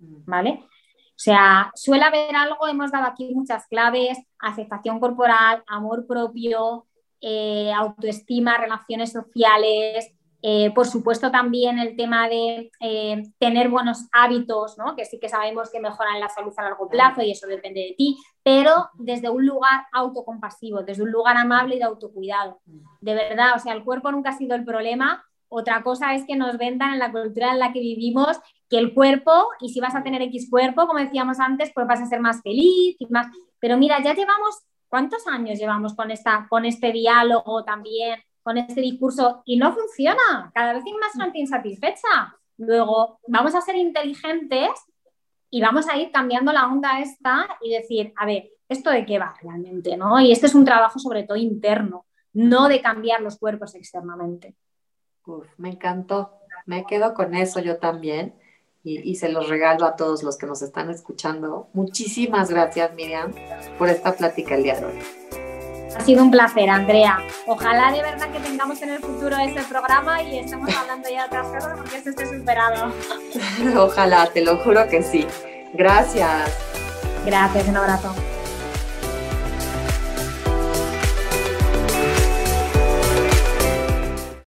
¿vale? O sea, suele haber algo, hemos dado aquí muchas claves, aceptación corporal, amor propio, eh, autoestima, relaciones sociales, eh, por supuesto también el tema de eh, tener buenos hábitos, ¿no? que sí que sabemos que mejoran la salud a largo plazo y eso depende de ti, pero desde un lugar autocompasivo, desde un lugar amable y de autocuidado. De verdad, o sea, el cuerpo nunca ha sido el problema. Otra cosa es que nos vendan en la cultura en la que vivimos que el cuerpo, y si vas a tener X cuerpo, como decíamos antes, pues vas a ser más feliz y más. Pero mira, ya llevamos, ¿cuántos años llevamos con, esta, con este diálogo también, con este discurso? Y no funciona. Cada vez hay más gente insatisfecha. Luego, vamos a ser inteligentes y vamos a ir cambiando la onda esta y decir, a ver, ¿esto de qué va realmente? ¿no? Y este es un trabajo sobre todo interno, no de cambiar los cuerpos externamente. Uf, me encantó. Me quedo con eso yo también. Y, y, se los regalo a todos los que nos están escuchando. Muchísimas gracias, Miriam, por esta plática el día de hoy. Ha sido un placer, Andrea. Ojalá de verdad que tengamos en el futuro ese programa y estemos hablando ya de otras cosas porque esto esté superado. [laughs] Ojalá, te lo juro que sí. Gracias. Gracias, un abrazo.